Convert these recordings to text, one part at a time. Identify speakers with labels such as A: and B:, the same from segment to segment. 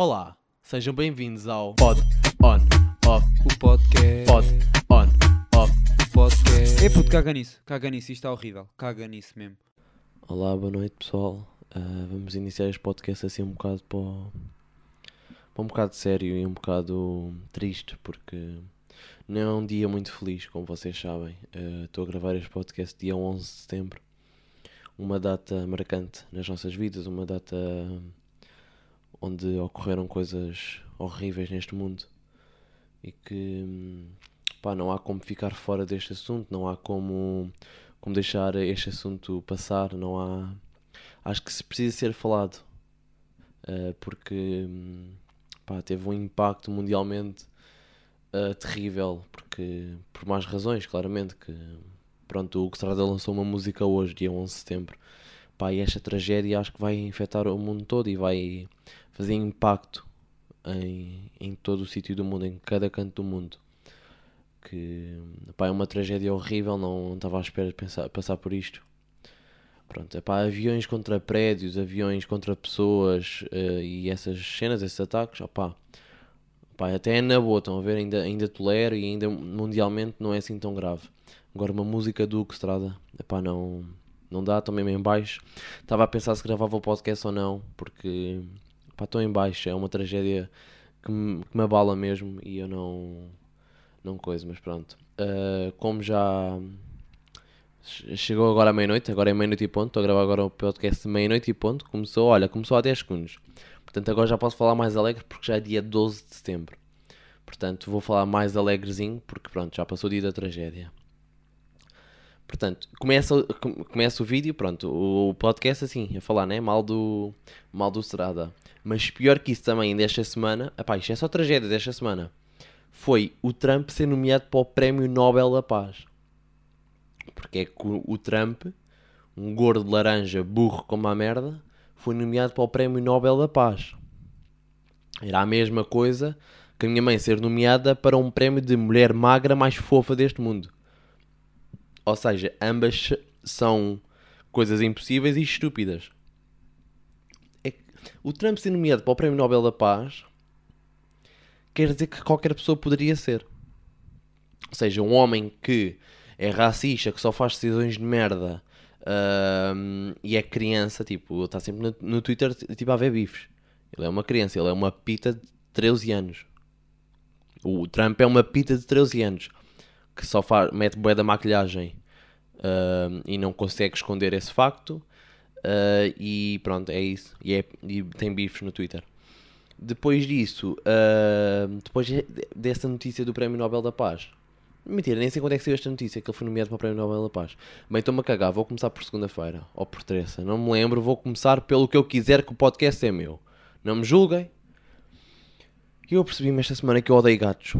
A: Olá, sejam bem-vindos ao Pod On Off
B: O podcast.
A: Pod On Off
B: O podcast. É puto, caga nisso. Caga nisso. Isto está horrível. Caga nisso mesmo.
C: Olá, boa noite pessoal. Ah, vamos iniciar este podcast assim um bocado para, o- para um bocado sério e um bocado triste porque não é um dia muito feliz, como vocês sabem. Ah, Estou a gravar este podcast dia 11 de setembro, uma data marcante nas nossas vidas, uma data onde ocorreram coisas horríveis neste mundo e que hum, pá, não há como ficar fora deste assunto, não há como, como deixar este assunto passar, não há. Acho que se precisa ser falado eh, porque hum, pá, teve um impacto mundialmente eh, terrível, porque por mais razões, claramente, que pronto, o Hugo lançou uma música hoje, dia 11 de setembro. Pá, e esta tragédia acho que vai infectar o mundo todo e vai fazer impacto em, em todo o sítio do mundo, em cada canto do mundo. Que pá, é uma tragédia horrível, não estava à espera de pensar, passar por isto. Pronto, epá, aviões contra prédios, aviões contra pessoas eh, e essas cenas, esses ataques, opá, opá, até é na boa, estão a ver, ainda, ainda tolero e ainda mundialmente não é assim tão grave. Agora uma música do Hugo Estrada, epá, não, não dá, estou mesmo em baixo. Estava a pensar se gravava o podcast ou não, porque pá, em baixo, é uma tragédia que me, que me abala mesmo e eu não, não coisa, mas pronto. Ah, como já che- chegou agora à meia-noite, agora é meia-noite e ponto, estou a gravar agora o podcast de meia-noite e ponto, começou, olha, começou há 10 segundos. Portanto, agora já posso falar mais alegre porque já é dia 12 de setembro. Portanto, vou falar mais alegrezinho porque pronto, já passou o dia da tragédia. Portanto, começa, com- começa o vídeo, pronto, o podcast assim, a falar, né, mal do, mal do Serada. Mas pior que isso também desta semana, epá, isto é só tragédia desta semana, foi o Trump ser nomeado para o Prémio Nobel da Paz. Porque é que o, Trump, um gordo laranja burro como a merda, foi nomeado para o Prémio Nobel da Paz. Era a mesma coisa que a minha mãe ser nomeada para um prémio de mulher magra mais fofa deste mundo. Ou seja, ambas são coisas impossíveis e estúpidas. É o Trump ser nomeado para o Prémio Nobel da Paz quer dizer que qualquer pessoa poderia ser. Ou seja, um homem que é racista, que só faz decisões de merda ahm, e é criança, tipo, está sempre no, no Twitter tipo, a ver bifes. Ele é uma criança, ele é uma pita de 13 anos. O Trump é uma pita de 13 anos que só faz, mete bué da maquilhagem ahm, e não consegue esconder esse facto. ah, e pronto, é isso. E, é- e tem bifes no Twitter. Depois disso, ah, depois de- dessa notícia do Prémio Nobel da Paz, mentira, nem sei quando é que saiu esta notícia que ele foi nomeado para o Prémio Nobel da Paz. Bem, estou-me a cagar, vou começar por segunda-feira ou por terça, não me lembro, vou começar pelo que eu quiser, que o podcast é meu. Não me julguem. Eu percebi-me esta semana que eu odeio gatos.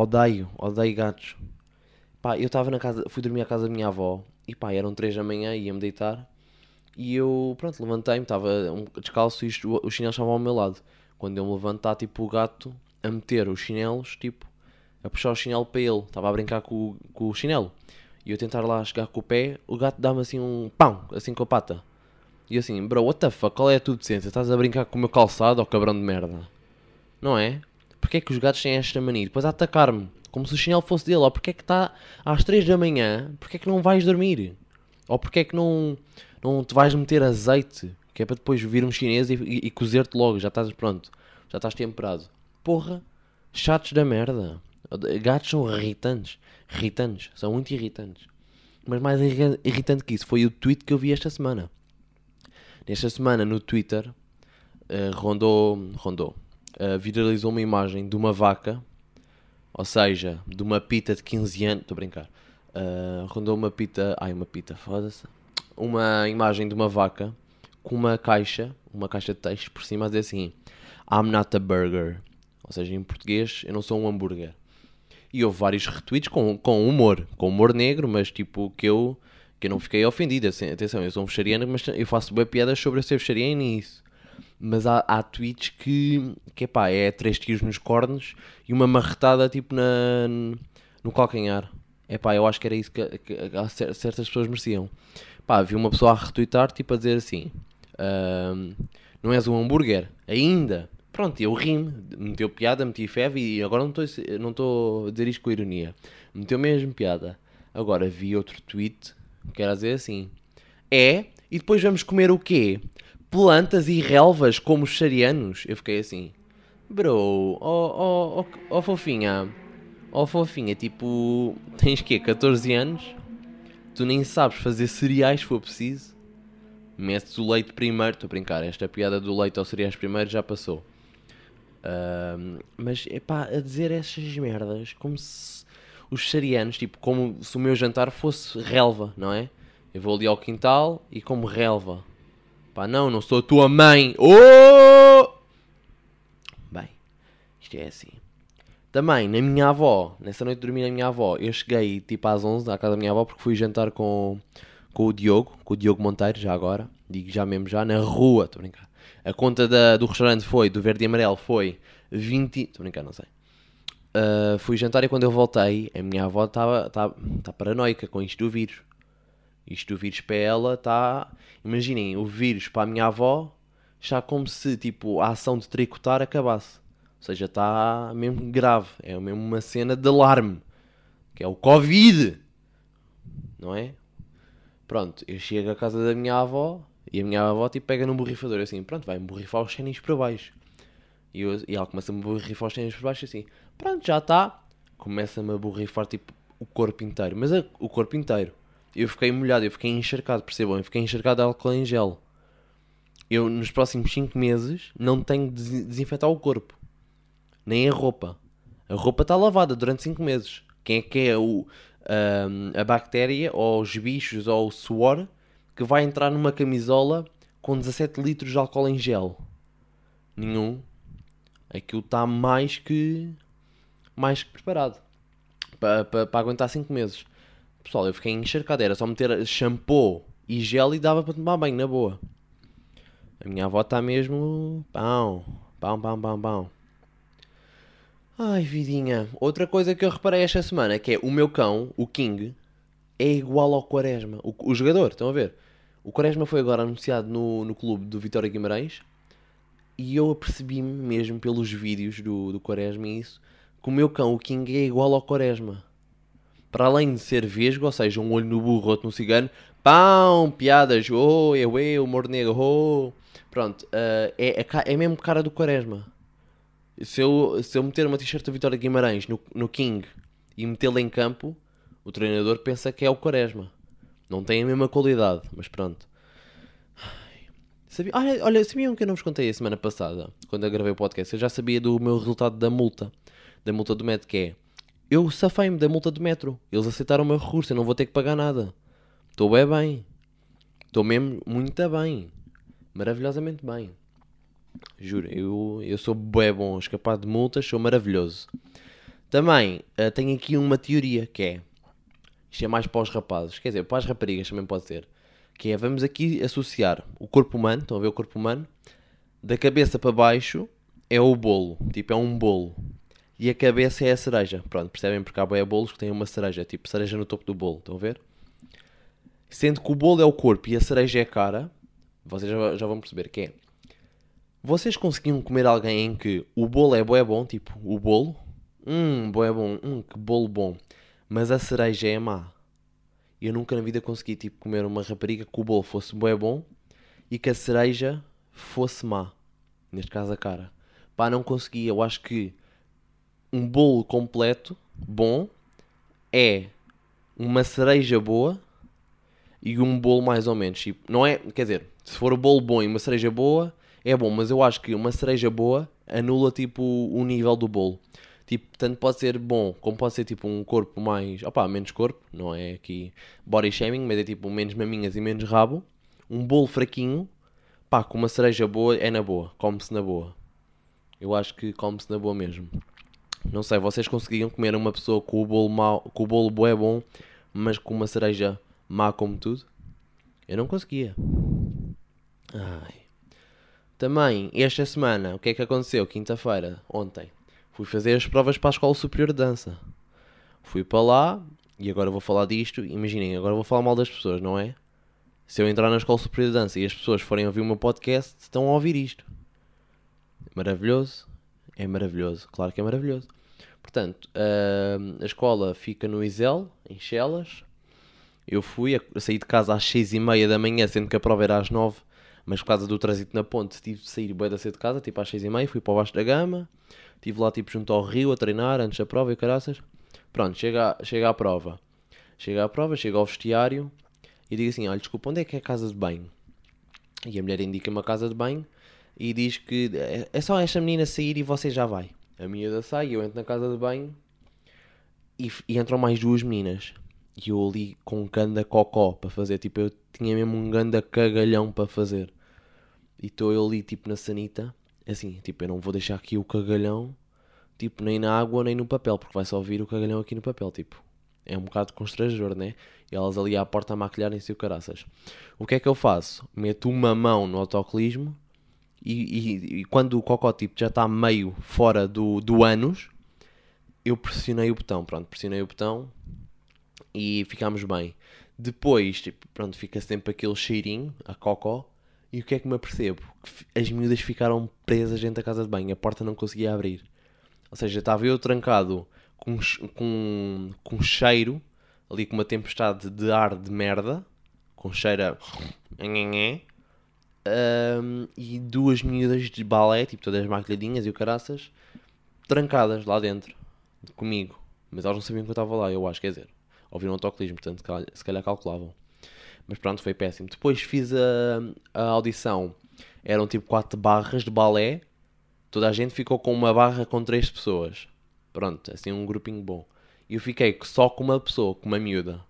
C: Odeio, odeio gatos. Pá, eu estava na casa, fui dormir à casa da minha avó e pá, eram 3 da manhã e ia-me deitar. E eu, pronto, levantei-me, estava descalço e os chinelos estavam ao meu lado. Quando eu me levantar, tipo, o gato a meter os chinelos, tipo, a puxar o chinelo para ele. Estava a brincar com, o- com o chinelo. E eu tentar lá chegar com o pé, o gato dá-me assim um pão, assim com a pata. E assim, bro, what the fuck, qual é a tua decência? Estás a brincar com o meu calçado, ó cabrão de merda? Não é? Porquê é que os gatos têm esta mania? Depois a atacar-me, como se o chinelo fosse dele. Ou porquê é que está às 3 da manhã, porquê é que não vais dormir? Ou porquê é que não, não te vais meter azeite? Que é para depois vir um chinês e, e, e cozer-te logo, já estás pronto, já estás temperado. Porra, chatos da merda. Gatos são irritantes, irritantes, são muito irritantes. Mas mais irri- irritante que isso foi o tweet que eu vi esta semana. Nesta semana no Twitter eh, rondou, rondou, eh, viralizou uma imagem de uma vaca, ou seja, de uma pita de 15 anos, estou a brincar, Eh, rondou uma pita, ai uma pita, foda-se, uma imagem de uma vaca com uma caixa, uma caixa de texto por cima a dizer assim, I'm not a burger, ou seja, em português, eu não sou um hambúrguer. E houve vários retweets com, com humor, com humor negro, mas tipo que eu, que eu não fiquei ofendido. Assim, Atenção, eu sou um vegetariano, mas eu faço bem piadas sobre eu ser vegetariano e isso. Mas há, há tweets que, que epá, é três tiros nos cornos e uma marretada tipo na, no calcanhar. Epá, eu acho que era isso que, que- que cer- certas pessoas mereciam. Pá, vi uma pessoa a retweetar tipo a dizer assim: ahm, não és um hambúrguer, ainda, Pronto, eu ri-me, meteu piada, meti feve e agora não estou a dizer isto com ironia. Meteu mesmo piada. Agora vi outro tweet que era dizer assim: É, e depois vamos comer o quê? Plantas e relvas como os sarianos? Eu fiquei assim, bro, ó oh, oh, oh, fofinha, ó fofinha, tipo, tens quê? 14 anos? Tu nem sabes fazer cereais se for preciso? Metes o leite primeiro, estou a brincar, esta piada do leite aos cereais primeiro já passou. Uh, mas, epá, a dizer essas merdas como se os sarianos, tipo, como se o meu jantar fosse relva, não é? Eu vou ali ao quintal e como relva. Pá, não, não sou tua mãe. Oh! Bem, isto é assim. Também, na minha avó, nessa noite dormi na minha avó, eu cheguei tipo às 11 à casa da minha avó porque fui jantar com, com o Diogo, com o Diogo Monteiro, já agora, digo já mesmo já, na rua, estou a brincar. A conta da, do restaurante foi, do verde e amarelo, foi 20. Estou a brincar, não sei. Uh, fui jantar e quando eu voltei, a minha avó estava tá, tá paranoica com isto do vírus. Isto do vírus para ela está. Imaginem, o vírus para a minha avó está como se tipo, a ação de tricotar acabasse. Ou seja, está mesmo grave. É mesmo uma cena de alarme. Que é o Covid. Não é? Pronto, eu chego à casa da minha avó e a minha avó tipo, pega num borrifador assim, pronto, vai-me borrifar os ténis para baixo. E, eu, e ela começa-me a borrifar os ténis para baixo assim, pronto, já está. Começa-me a borrifar tipo o corpo inteiro, mas a, o corpo inteiro. Eu fiquei molhado, eu fiquei encharcado, percebam? Eu fiquei encharcado de álcool em gel. Eu nos próximos 5 meses não tenho de desinfetar o corpo, nem a roupa. A roupa está lavada durante 5 meses. Quem é que é o, a bactéria, ou os bichos, ou o suor que vai entrar numa camisola com 17 litros de álcool em gel. Nenhum. Aquilo está mais que mais que preparado para, para, para aguentar 5 meses. Pessoal, eu fiquei encharcado. Era só meter shampoo e gel e dava para tomar banho, na boa. A minha avó está mesmo. Pão, pão, pão, pão, pão. Ai, vidinha. Outra coisa que eu reparei esta semana que é o meu cão, o King, é igual ao Quaresma. O, o jogador, estão a ver? O Quaresma foi agora anunciado no, no clube do Vitória Guimarães e eu apercebi-me mesmo pelos vídeos do, do Quaresma e isso que o meu cão, o King, é igual ao Quaresma. Para além de ser vesgo, ou seja, um olho no burro, outro no cigano, pão, piadas, oh, eu, eu, humor negro, oh. Pronto, uh, é, é, é mesmo cara do Quaresma. Se eu, se eu meter uma t-shirt do Vitória Guimarães no, no King e metê-la em campo, o treinador pensa que é o Quaresma. Não tem a mesma qualidade, mas pronto. Sabia, olha, olha, sabiam que eu não vos contei a semana passada, quando eu gravei o podcast? Eu já sabia do meu resultado da multa, da multa do metro, que é eu safei-me da multa do metro. Eles aceitaram o meu recurso, eu não vou ter que pagar nada. Estou bem bem. Estou mesmo muito bem. Maravilhosamente bem. Juro, eu, eu sou bem bom, escapar de multas, sou maravilhoso. Também uh, tenho aqui uma teoria que é isto é mais para os rapazes, quer dizer, para as raparigas também pode ser. Que é, vamos aqui associar o corpo humano, estão a ver o corpo humano? Da cabeça para baixo é o bolo, tipo é um bolo. E a cabeça é a cereja. Pronto, percebem? Porque há boia bolos que têm uma cereja, tipo cereja no topo do bolo, estão a ver? Sendo que o bolo é o corpo e a cereja é a cara, vocês já, já vão perceber que é. Vocês conseguiam comer alguém em que o bolo é boé bom, tipo o bolo? Hum, boé bom, hum, que bolo bom mas a cereja é má. Eu nunca na vida consegui tipo, comer uma rapariga que o bolo fosse bem bom e que a cereja fosse má. Neste caso a cara. Pá, não consegui. Eu acho que um bolo completo, bom, é uma cereja boa e um bolo mais ou menos. Tipo, não é, quer dizer, se for o bolo bom e uma cereja boa, é bom, mas eu acho que uma cereja boa anula tipo o nível do bolo. Tipo, tanto pode ser bom, como pode ser tipo um corpo mais. opá, menos corpo, não é aqui body shaming, mas é tipo menos maminhas e menos rabo. Um bolo fraquinho, pá, com uma cereja boa, é na boa, come-se na boa. Eu acho que come-se na boa mesmo. Não sei, vocês conseguiam comer uma pessoa com o bolo mau, com o bolo bom é bom, mas com uma cereja má como tudo? Eu não conseguia. Ai. Também, esta semana, o que é que aconteceu? Quinta-feira, ontem. Fui fazer as provas para a Escola Superior de Dança. Fui para lá e agora vou falar disto. Imaginem, agora vou falar mal das pessoas, não é? Se eu entrar na Escola Superior de Dança e as pessoas forem ouvir o meu podcast, estão a ouvir isto. maravilhoso, é maravilhoso, claro que é maravilhoso. Portanto, a escola fica no Isel, em Chelas. Eu fui, saí de casa às 6 e meia da manhã, sendo que a prova era às 9, mas por causa do trânsito na ponte tive de sair bué da cedo de casa, tipo às 6 e meia, fui para o Baixo da Gama, estive lá tipo junto ao rio a treinar antes da prova e caraças. Pronto, chega, a- chega à prova. Chega à prova, chega ao vestiário e digo assim, olha, desculpa, onde é que é a casa de banho? E a mulher indica-me a casa de banho e diz que é- é só esta menina sair e você já vai. A miúda sai, eu entro na casa de banho e, e entram mais duas meninas. E eu ali com um ganda cocó para fazer. Tipo, eu tinha mesmo um ganda cagalhão para fazer. E estou eu ali, tipo, na sanita. Assim, tipo, eu não vou deixar aqui o cagalhão, tipo, nem na água nem no papel, porque vai só vir o cagalhão aqui no papel, tipo. É um bocado constrangedor, né? E elas ali à porta a maquilharem-se o caraças. O que é que eu faço? Meto uma mão no autocolismo e, e- e quando o cocó tipo, já está meio fora do, do ânus, eu pressionei o botão. Pronto, pressionei o botão e ficámos bem. Depois, tipo, pronto, fica sempre aquele cheirinho, a cocó. E o que é que me apercebo? As miúdas ficaram presas dentro da casa de banho, a porta não conseguia abrir. Ou seja, estava eu trancado com, com, com cheiro, ali com uma tempestade de ar de merda, com cheiro ahm, e duas miúdas de balé, tipo todas maquilhadinhas e o caraças, trancadas lá dentro, comigo. Mas elas não sabiam que eu estava lá, eu acho, quer dizer, ouviram o autocolismo, portanto, se calhar calculavam. Mas pronto, foi péssimo. Depois fiz a, a audição, eram tipo quatro barras de balé, toda a gente ficou com uma barra com três pessoas. Pronto, assim um grupinho bom. E eu fiquei só com uma pessoa, com uma miúda.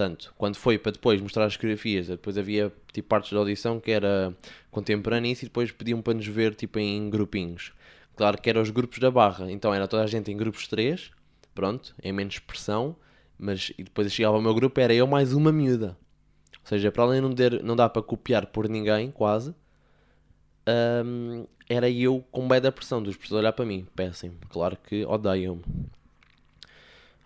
C: Portanto, quando foi para depois mostrar as coreografias, depois havia tipo partes da audição que era contemporâneas e depois pediam para nos ver tipo em grupinhos. Claro que eram os grupos da barra, então era toda a gente em grupos de três, pronto, em menos pressão, mas e depois chegava o meu grupo, era eu mais uma miúda. Ou seja, para além de não, ter, não dá para copiar por ninguém, quase, hum, era eu com bem da pressão dos professores olhar para mim. Péssimo. Claro que odeiam-me.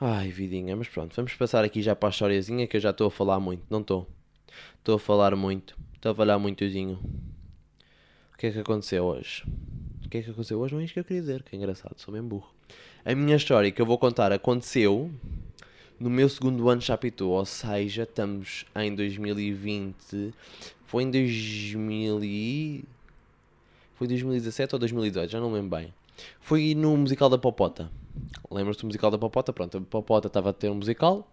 C: Ai, vidinha, mas pronto, vamos passar aqui já para a historiazinha que eu já estou a falar muito. Não estou. Estou a falar muito. Estou a falar muitozinho. O que é que aconteceu hoje? O que é que aconteceu hoje? Não é isto que eu queria dizer. Que engraçado, sou mesmo burro. A minha história que eu vou contar aconteceu no meu segundo ano de Chapitou, ou seja, estamos em 2020. Foi em 2000 e... Foi 2017 ou 2018, já não me lembro bem. Foi no musical da Popota. Lembras-te do musical da Popota? Pronto, a Popota estava a ter um musical.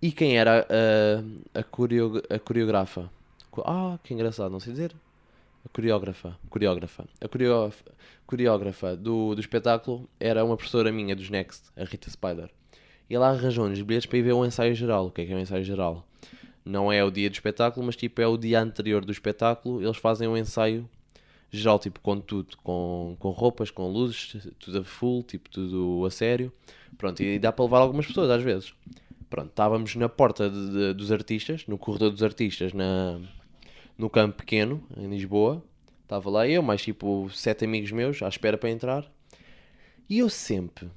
C: E quem era a, a, coreo, a coreografa? Co- Ah, que engraçado, não sei dizer. A coreógrafa. Coreógrafa. A coreógrafa, coreógrafa do, do espetáculo era uma professora minha dos Next, a Rita Spider. E ela arranjou-nos bilhetes para ir ver o ensaio geral. O que é que é o ensaio geral? Não é o dia do espetáculo, mas tipo é o dia anterior do espetáculo. Eles fazem um ensaio geral, tipo com tudo, com, com roupas, com luzes, tudo a full, tipo tudo a sério. Pronto, e dá para levar algumas pessoas às vezes. Pronto, estávamos na porta de- de- dos artistas, no corredor dos artistas, na, no campo pequeno, em Lisboa. Estava lá eu, mais tipo sete amigos meus, à espera para entrar. E eu sempre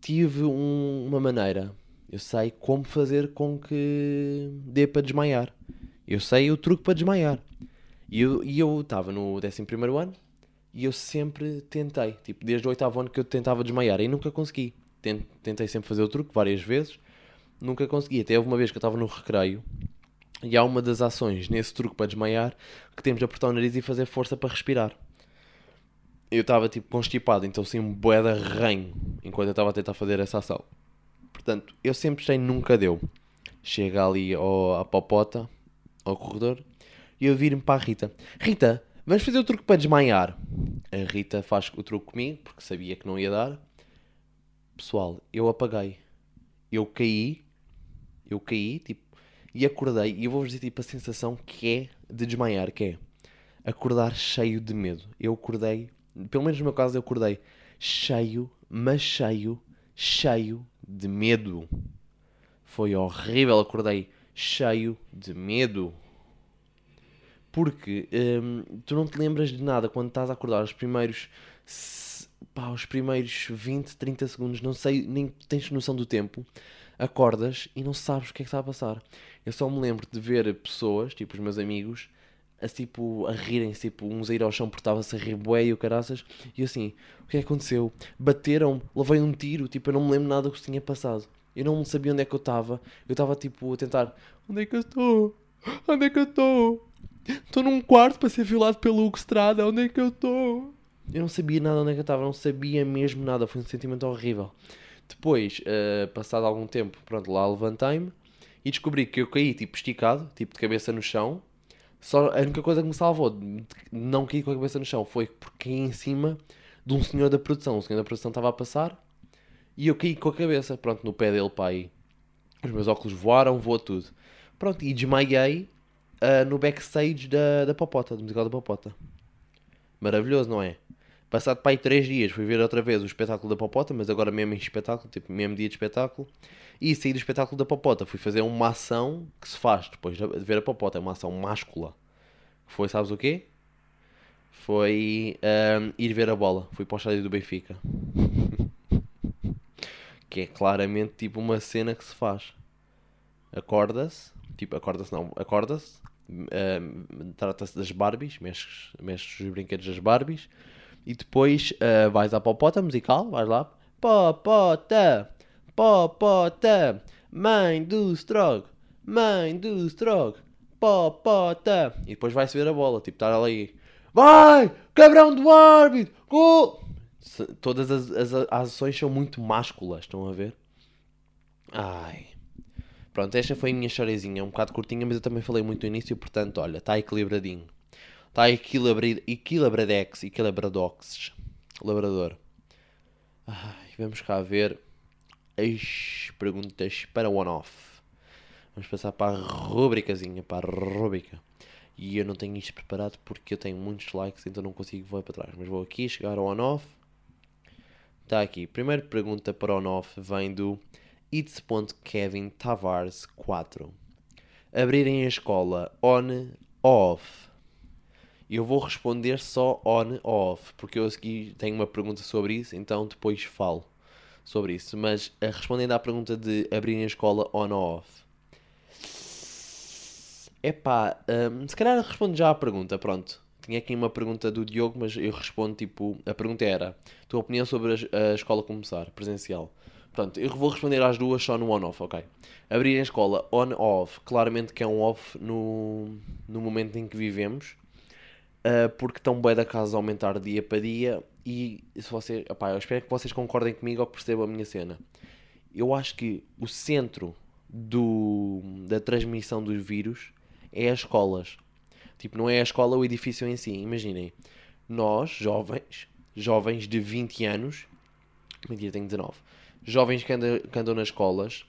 C: tive um- uma maneira. Eu sei como fazer com que dê para desmaiar. Eu sei o truque para desmaiar. E eu estava no 11 ano e eu sempre tentei, tipo, desde o oitavo ano que eu tentava desmaiar e nunca consegui. Ten- Tentei sempre fazer o truque várias vezes, nunca consegui. Até houve uma vez que eu estava no recreio e há uma das ações nesse truque para desmaiar que temos de apertar o nariz e fazer força para respirar. Eu estava tipo constipado, então sim um bué de arranho enquanto eu estava a tentar fazer essa ação. Portanto, eu sempre sei, nunca deu. Chega ali ao, à popota, ao corredor, e eu viro-me para a Rita. Rita, vamos fazer o truque para desmaiar. A Rita faz o truque comigo, porque sabia que não ia dar. Pessoal, eu apaguei. Eu caí, eu caí, tipo, e acordei. E eu vou-vos dizer, tipo, a sensação que é de desmaiar, que é acordar cheio de medo. Eu acordei, pelo menos no meu caso, eu acordei cheio, mas cheio, cheio de medo. Foi horrível, acordei cheio de medo. Porque hum, tu não te lembras de nada quando estás a acordar os primeiros. Pá, os primeiros 20, 30 segundos, não sei, nem tens noção do tempo. Acordas e não sabes o que é que está a passar. Eu só me lembro de ver pessoas, tipo os meus amigos, a, tipo, a rirem-se, tipo, uns a ir ao chão porque estava-se a rir e o caraças. E assim, o que é que aconteceu? Bateram, levei um tiro, tipo, eu não me lembro nada do que se tinha passado. Eu não sabia onde é que eu estava. Eu estava, tipo, a tentar, onde é que eu estou? Onde é que eu estou? Estou num quarto para ser violado pelo Hugo Strada, onde é que eu estou? Eu não sabia nada onde é que eu estava, não sabia mesmo nada, foi um sentimento horrível. Depois, uh, passado algum tempo, pronto, lá levantei-me e descobri que eu caí, tipo, esticado, tipo, de cabeça no chão. Só a única coisa que me salvou de não cair com a cabeça no chão foi porque caí em cima de um senhor da produção. O senhor da produção estava a passar e eu caí com a cabeça, pronto, no pé dele, pá, aí. Os meus óculos voaram, voou tudo. Pronto, e desmaiei uh, no backstage da, da Popota, do musical da Popota. Maravilhoso, não é? Passado para aí 3 dias fui ver outra vez o espetáculo da Popota, mas agora mesmo em espetáculo, tipo, mesmo dia de espetáculo. E saí do espetáculo da Popota, fui fazer uma ação que se faz depois de ver a Popota, é uma ação máscula. Foi, sabes o quê? Foi um, ir ver a bola. Fui para o estádio do Benfica. que é claramente tipo uma cena que se faz. Acorda-se, tipo, acorda-se não, acorda-se, um, trata-se das Barbies, mexes, mexes os brinquedos das Barbies, e depois uh, vais à popota musical, vais lá, popota, popota, mãe do Strog, mãe do Strog, popota, e depois vai-se ver a bola, tipo, estar ali, vai, cabrão do árbitro, gol! Todas as, as, as ações são muito másculas, estão a ver? Ai. Pronto, esta foi a minha chorezinha, um bocado curtinha, mas eu também falei muito no início, portanto, olha, está equilibradinho. Está equilibradex, equilibradox, labrador. Ai, vamos cá ver as perguntas para one-off. Vamos passar para a rubricazinha, para a rubrica. E eu não tenho isto preparado porque eu tenho muitos likes, então não consigo voar para trás. Mas vou aqui chegar ao on-off. Está aqui. Primeira pergunta para on-off vem do It's.Kevin Tavares 4. Abrirem a escola on off. Eu vou responder só on off, porque eu aqui tenho uma pergunta sobre isso, então depois falo sobre isso. Mas eh, respondendo à pergunta de abrirem a escola on off. Epá, um, se calhar respondo já à pergunta, pronto. Tinha aqui uma pergunta do Diogo, mas eu respondo tipo. A pergunta era: tua opinião sobre a, a escola começar, presencial? Portanto, eu vou responder às duas só no on-off, ok? Abrir a escola on-off, claramente que é um off no, no momento em que vivemos, uh, porque estão bem da casa a aumentar dia para dia e se vocês, opá, eu espero que vocês concordem comigo ou percebam a minha cena. Eu acho que o centro do, da transmissão dos vírus é as escolas. Tipo, não é a escola o edifício em si. Imaginem, nós, jovens, jovens de 20 anos, mentira, tenho 19 jovens que andam, que andam nas escolas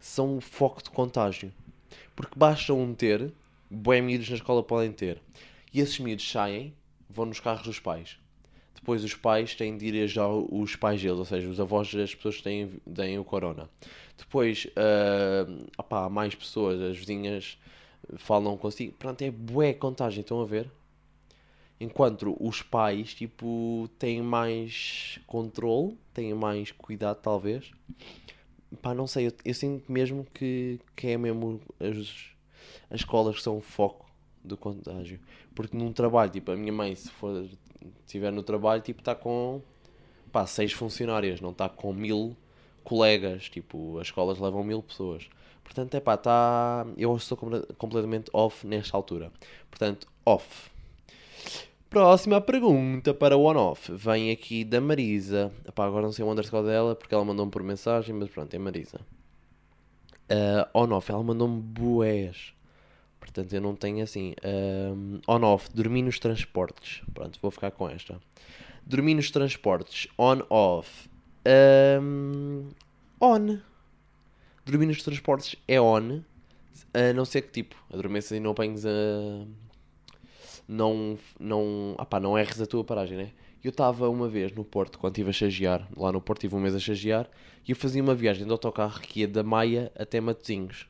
C: são o foco de contágio. Porque basta um ter, bem miúdos na escola podem ter. E esses miúdos saem, vão nos carros dos pais. Depois os pais têm de ir já os pais deles, ou seja, os avós das pessoas que têm, têm o corona. Depois, uh, opá, mais pessoas, as vizinhas falam consigo. Pronto, é bué contagem, estão a ver? Enquanto os pais, tipo, têm mais controle, têm mais cuidado, talvez. Pá, não sei, eu, eu sinto mesmo que, que é mesmo as, as escolas que são o foco do contágio. Porque num trabalho, tipo, a minha mãe, se for estiver no trabalho, tipo, está com, pá, seis funcionárias, não está com mil colegas. Tipo, as escolas levam mil pessoas. Portanto, é pá, tá... eu estou completamente off nesta altura. Portanto, off. Próxima pergunta para o on-off. Vem aqui da Marisa. Epá, agora não sei o underscore dela porque ela mandou-me por mensagem, mas pronto, é Marisa. Uh, on-off, ela mandou-me boés. Portanto, eu não tenho assim. Uh, on-off, dormir nos transportes. Pronto, vou ficar com esta. Dormir nos transportes. On-off. Um, on. Dormir nos transportes é on. A não ser que tipo, adormeças e não apanhes a não, não, apá, não erres a tua paragem, né? Eu estava uma vez no Porto, quando estive a chagiar, lá no Porto tive um mês a chagiar, e eu fazia uma viagem de autocarro que ia da Maia até Matosinhos.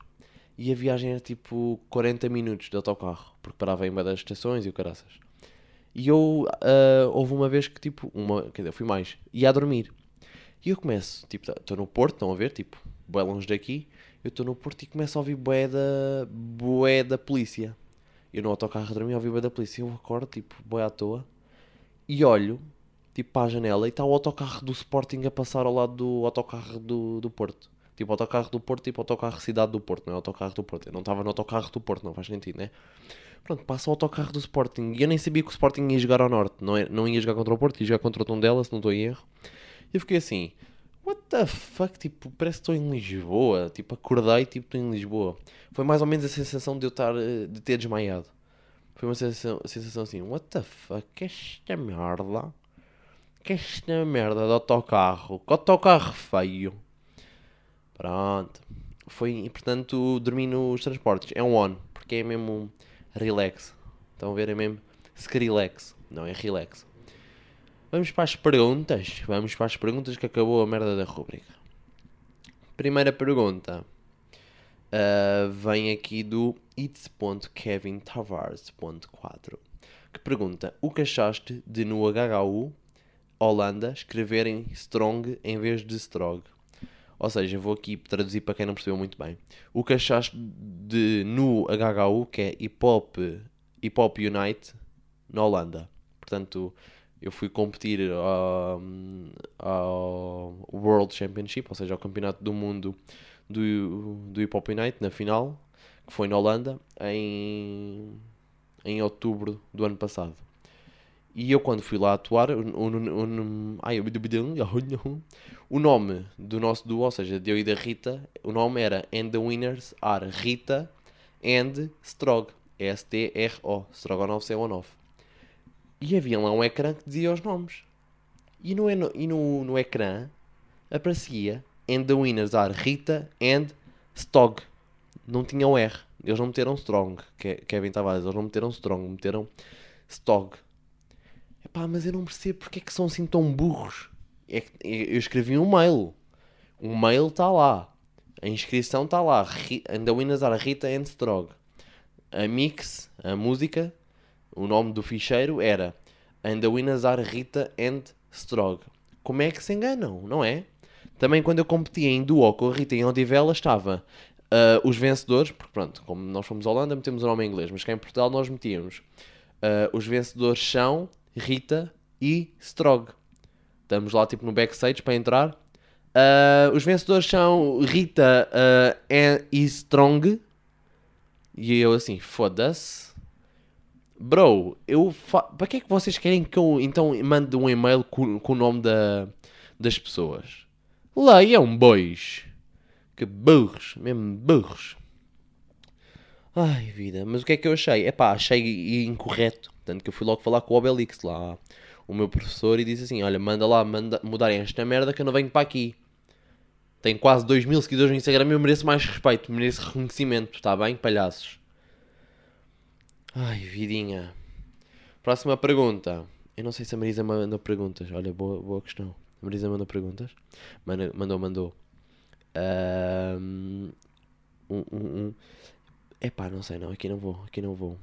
C: E a viagem era tipo 40 minutos de autocarro, porque parava em uma das estações e o caraças. E eu, uh, houve uma vez que tipo, uma, quer dizer, fui mais, ia a dormir. E eu começo, tipo, estou no Porto, estão a ver, tipo, bem longe daqui, eu estou no Porto e começo a ouvir bué da, bué da polícia. Eu no autocarro a dormir, ouvi o da polícia. Eu acordo, tipo, boi à toa. E olho, tipo, para a janela e está o autocarro do Sporting a passar ao lado do autocarro do, do Porto. Tipo, autocarro do Porto, tipo, autocarro Cidade do Porto, não é autocarro do Porto. Eu não estava no autocarro do Porto, não faz sentido, né? Pronto, passa o autocarro do Sporting. E eu nem sabia que o Sporting ia jogar ao Norte. Não, é, não ia jogar contra o Porto, ia jogar contra o Tondela, se não estou em erro. E eu fiquei assim, what the fuck? Tipo, parece que estou em Lisboa. Tipo, acordei, tipo, estou em Lisboa. Foi mais ou menos a sensação de eu estar, eh, de ter desmaiado. Foi uma sensação, sensação assim, what the fuck? Que esta merda? Que esta merda de autocarro? Que autocarro feio? Pronto. Foi, e, portanto, dormi nos transportes. É um on, porque é mesmo relax. Estão a ver? É mesmo Skrillex. Não, é relax. Vamos para as perguntas. Vamos para as perguntas que acabou a merda da rubrica. Primeira pergunta. Uh, vem aqui do its.kevintavares.4 que pergunta o que achaste de no HHU Holanda escreverem strong em vez de strog ou seja, vou aqui traduzir para quem não percebeu muito bem o que achaste de no HHU que é Hip Hop, Hip -Hop Unite na Holanda portanto eu fui competir ao, ao World Championship, ou seja, ao Campeonato do Mundo do, do Hip Hop Unite na final, que foi na Holanda, em, em outubro do ano passado. E eu, quando fui lá atuar, o nome do nosso duo, ou seja, de eu e da Rita, o nome era And the Winners are Rita and Strog. S-T-R-O. Strogonoff C19. E havia lá um ecrã que dizia os nomes. E no, e no, no ecrã aparecia And the winners are Rita and Stog. Não tinha o R. Eles não meteram Strong. Kevin Tavares, eles não meteram Strong, meteram Stog. Epá, mas eu não percebo porque é que são assim tão burros. É que eu escrevi um mail. O mail está lá. A inscrição está lá. And the winners are Rita and Strog. A mix, a música, o nome do ficheiro era And are Rita and Strog. Como é que se enganam, não é? Também quando eu competia em duo com a Rita em Odivela estava uh, os vencedores, porque pronto, como nós fomos à Holanda metemos o nome em inglês, mas cá em Portugal nós metíamos uh, os vencedores são Rita e Strog. Estamos lá tipo no backstage para entrar. Uh, os vencedores são Rita e Strong. E eu assim, foda-se. Bro, eu fa... para que é que vocês querem que eu então mande um e-mail com, com o nome da, das pessoas? Leiam, bois. Que burros, mesmo burros. Ai, vida. Mas o que é que eu achei? É pá, achei incorreto. Tanto que eu fui logo falar com o Obelix lá, o meu professor, e disse assim: Olha, manda lá manda mudarem esta merda que eu não venho para aqui. Tenho quase 2 mil seguidores no Instagram e eu mereço mais respeito, mereço reconhecimento, está bem, palhaços? Ai, vidinha. Próxima pergunta. Eu não sei se a Marisa mandou perguntas. Olha, boa, boa questão. A Marisa mandou perguntas. Mandou, mandou. mandou. Um, um, um. Epá, não sei não. Aqui não vou. Aqui não vou.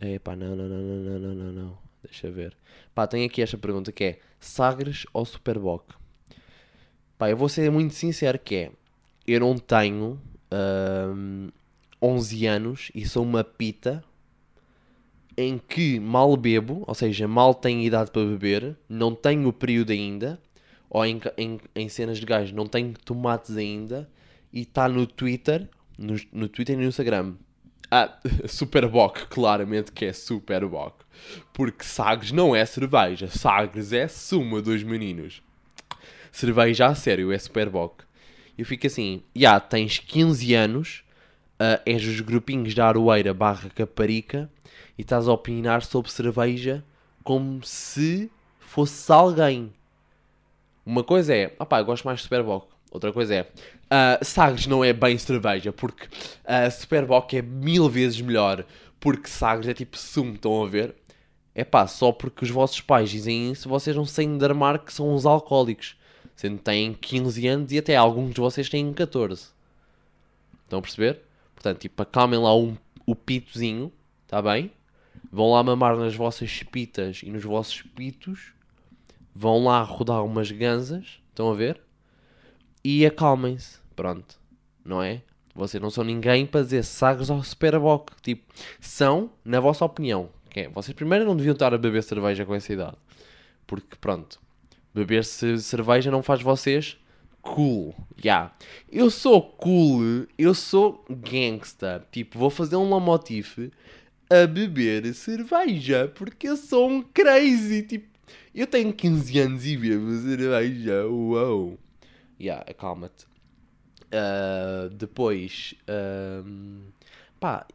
C: Epá, não, não, não, não, não, não, não. Deixa ver. Pá, tem aqui esta pergunta que é Sagres ou Superboc? Pá, eu vou ser muito sincero que é. Eu não tenho um, 11 anos e sou uma pita em que mal bebo, ou seja, mal tenho idade para beber, não tenho o período ainda, ou em, em, em cenas de gajos não tenho tomates ainda, e está no Twitter, no, no Twitter e no Instagram. Ah, Superboc, claramente que é Superboc. Porque Sagres não é cerveja, Sagres é suma dos meninos. Cerveja a sério é Superboc. Eu fico assim, já yeah, tens 15 anos, uh, és os grupinhos da Aroeira barra Caparica, e estás a opinar sobre cerveja como se fosse alguém. Uma coisa é, opá, eu gosto mais de Superboc. Outra coisa é, uh, Sagres não é bem cerveja, porque uh, Superboc é mil vezes melhor, porque Sagres é tipo sumo, estão a ver? É pá, só porque os vossos pais dizem isso, vocês não saem de armar que são uns alcoólicos. Sendo que têm 15 anos e até alguns de vocês têm 14. Estão a perceber? Portanto, tipo, acalmem lá um, o pitozinho, está bem? Vão lá mamar nas vossas pitas e nos vossos pitos. Vão lá rodar umas ganzas. Estão a ver? E acalmem-se. Pronto. Não é? Vocês não são ninguém para dizer Sagres ou Superboc. Tipo, são, na vossa opinião. Que é, vocês primeiro não deviam estar a beber cerveja com essa idade. Porque, pronto, beber ce- cerveja não faz vocês cool. Yeah. Eu sou cool, eu sou gangsta. Tipo, vou fazer um lomotif a beber cerveja. Porque eu sou um crazy. Tipo, eu tenho 15 anos e bebo cerveja. Uou. Yeah, acalma-te. Uh, depois, um, pá,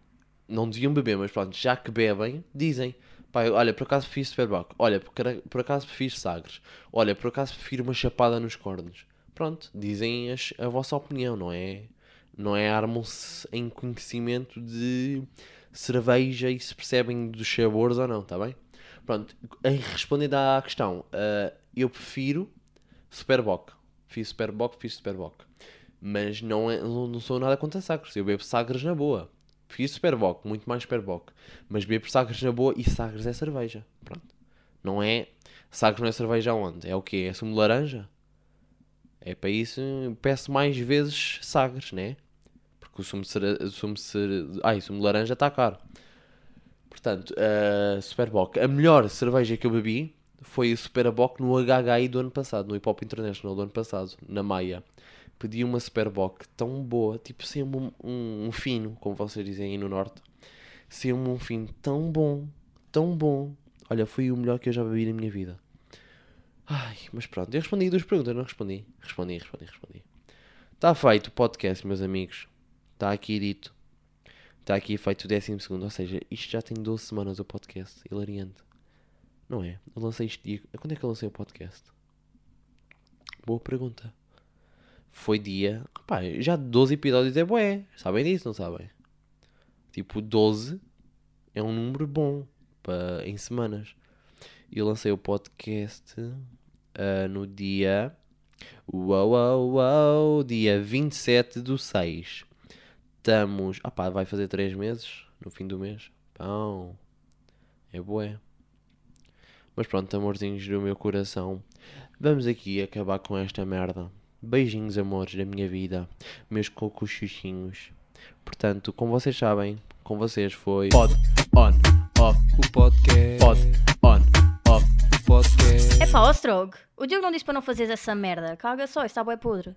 C: não deviam beber, mas pronto, já que bebem, dizem, pá, olha, por acaso prefiro Superboc, olha, por, por acaso prefiro Sagres, olha, por acaso prefiro uma chapada nos cornos. Pronto, dizem as- a vossa opinião, não é? Não é armam-se em conhecimento de cerveja e se percebem dos sabores ou não, tá bem? Pronto, em respondendo à questão, uh, eu prefiro Superboc. Fiz Superboc, fiz Superboc. Mas não, é, não sou nada contra Sagres. Eu bebo Sagres na boa. Fiz Superboc, muito mais Superboc. Mas bebo Sagres na boa e Sagres é cerveja. Pronto. Não é. Sagres não é cerveja aonde? É o quê? É sumo de laranja? É para isso. Peço mais vezes Sagres, né? Porque o sumo de, sumo de. Ai, sumo de laranja está caro. Portanto, uh, Superboc. A melhor cerveja que eu bebi foi o Superboc no HHI do ano passado, no Hip Hop International do ano passado, na Maia. Pedi uma Superboc tão boa, tipo sempre um, um, um fino, como vocês dizem aí no Norte. Sempre um fino tão bom, tão bom. Olha, foi o melhor que eu já bebi na minha vida. Ai, mas pronto, eu respondi duas perguntas, não respondi? Respondi, respondi, respondi. Está feito o podcast, meus amigos. Está aqui dito. Está aqui feito o décimo segundo, ou seja, isto já tem 12 semanas o podcast, hilariante. Não é? Eu lancei isto dia... Quando é que eu lancei o podcast? Boa pergunta. Foi dia... Pá, já 12 episódios é bué. Sabem disso, não sabem? Tipo, 12 é um número bom para em semanas. Eu lancei o podcast ah, no dia... Uau, uau, uau, dia 27 do 6. Estamos... Ah pá, vai fazer 3 meses no fim do mês. Pão. É bué. Mas pronto, amorzinhos do meu coração. Vamos aqui acabar com esta merda. Beijinhos, amores da minha vida. Meus cocochuchinhos. Portanto, como vocês sabem, com vocês foi...
A: Pod on off.
B: O podcast.
A: Pod on off.
B: Podcast.
D: É pá, ó Strog, o Diogo não disse para não fazeres essa merda. Caga só, está bem podre.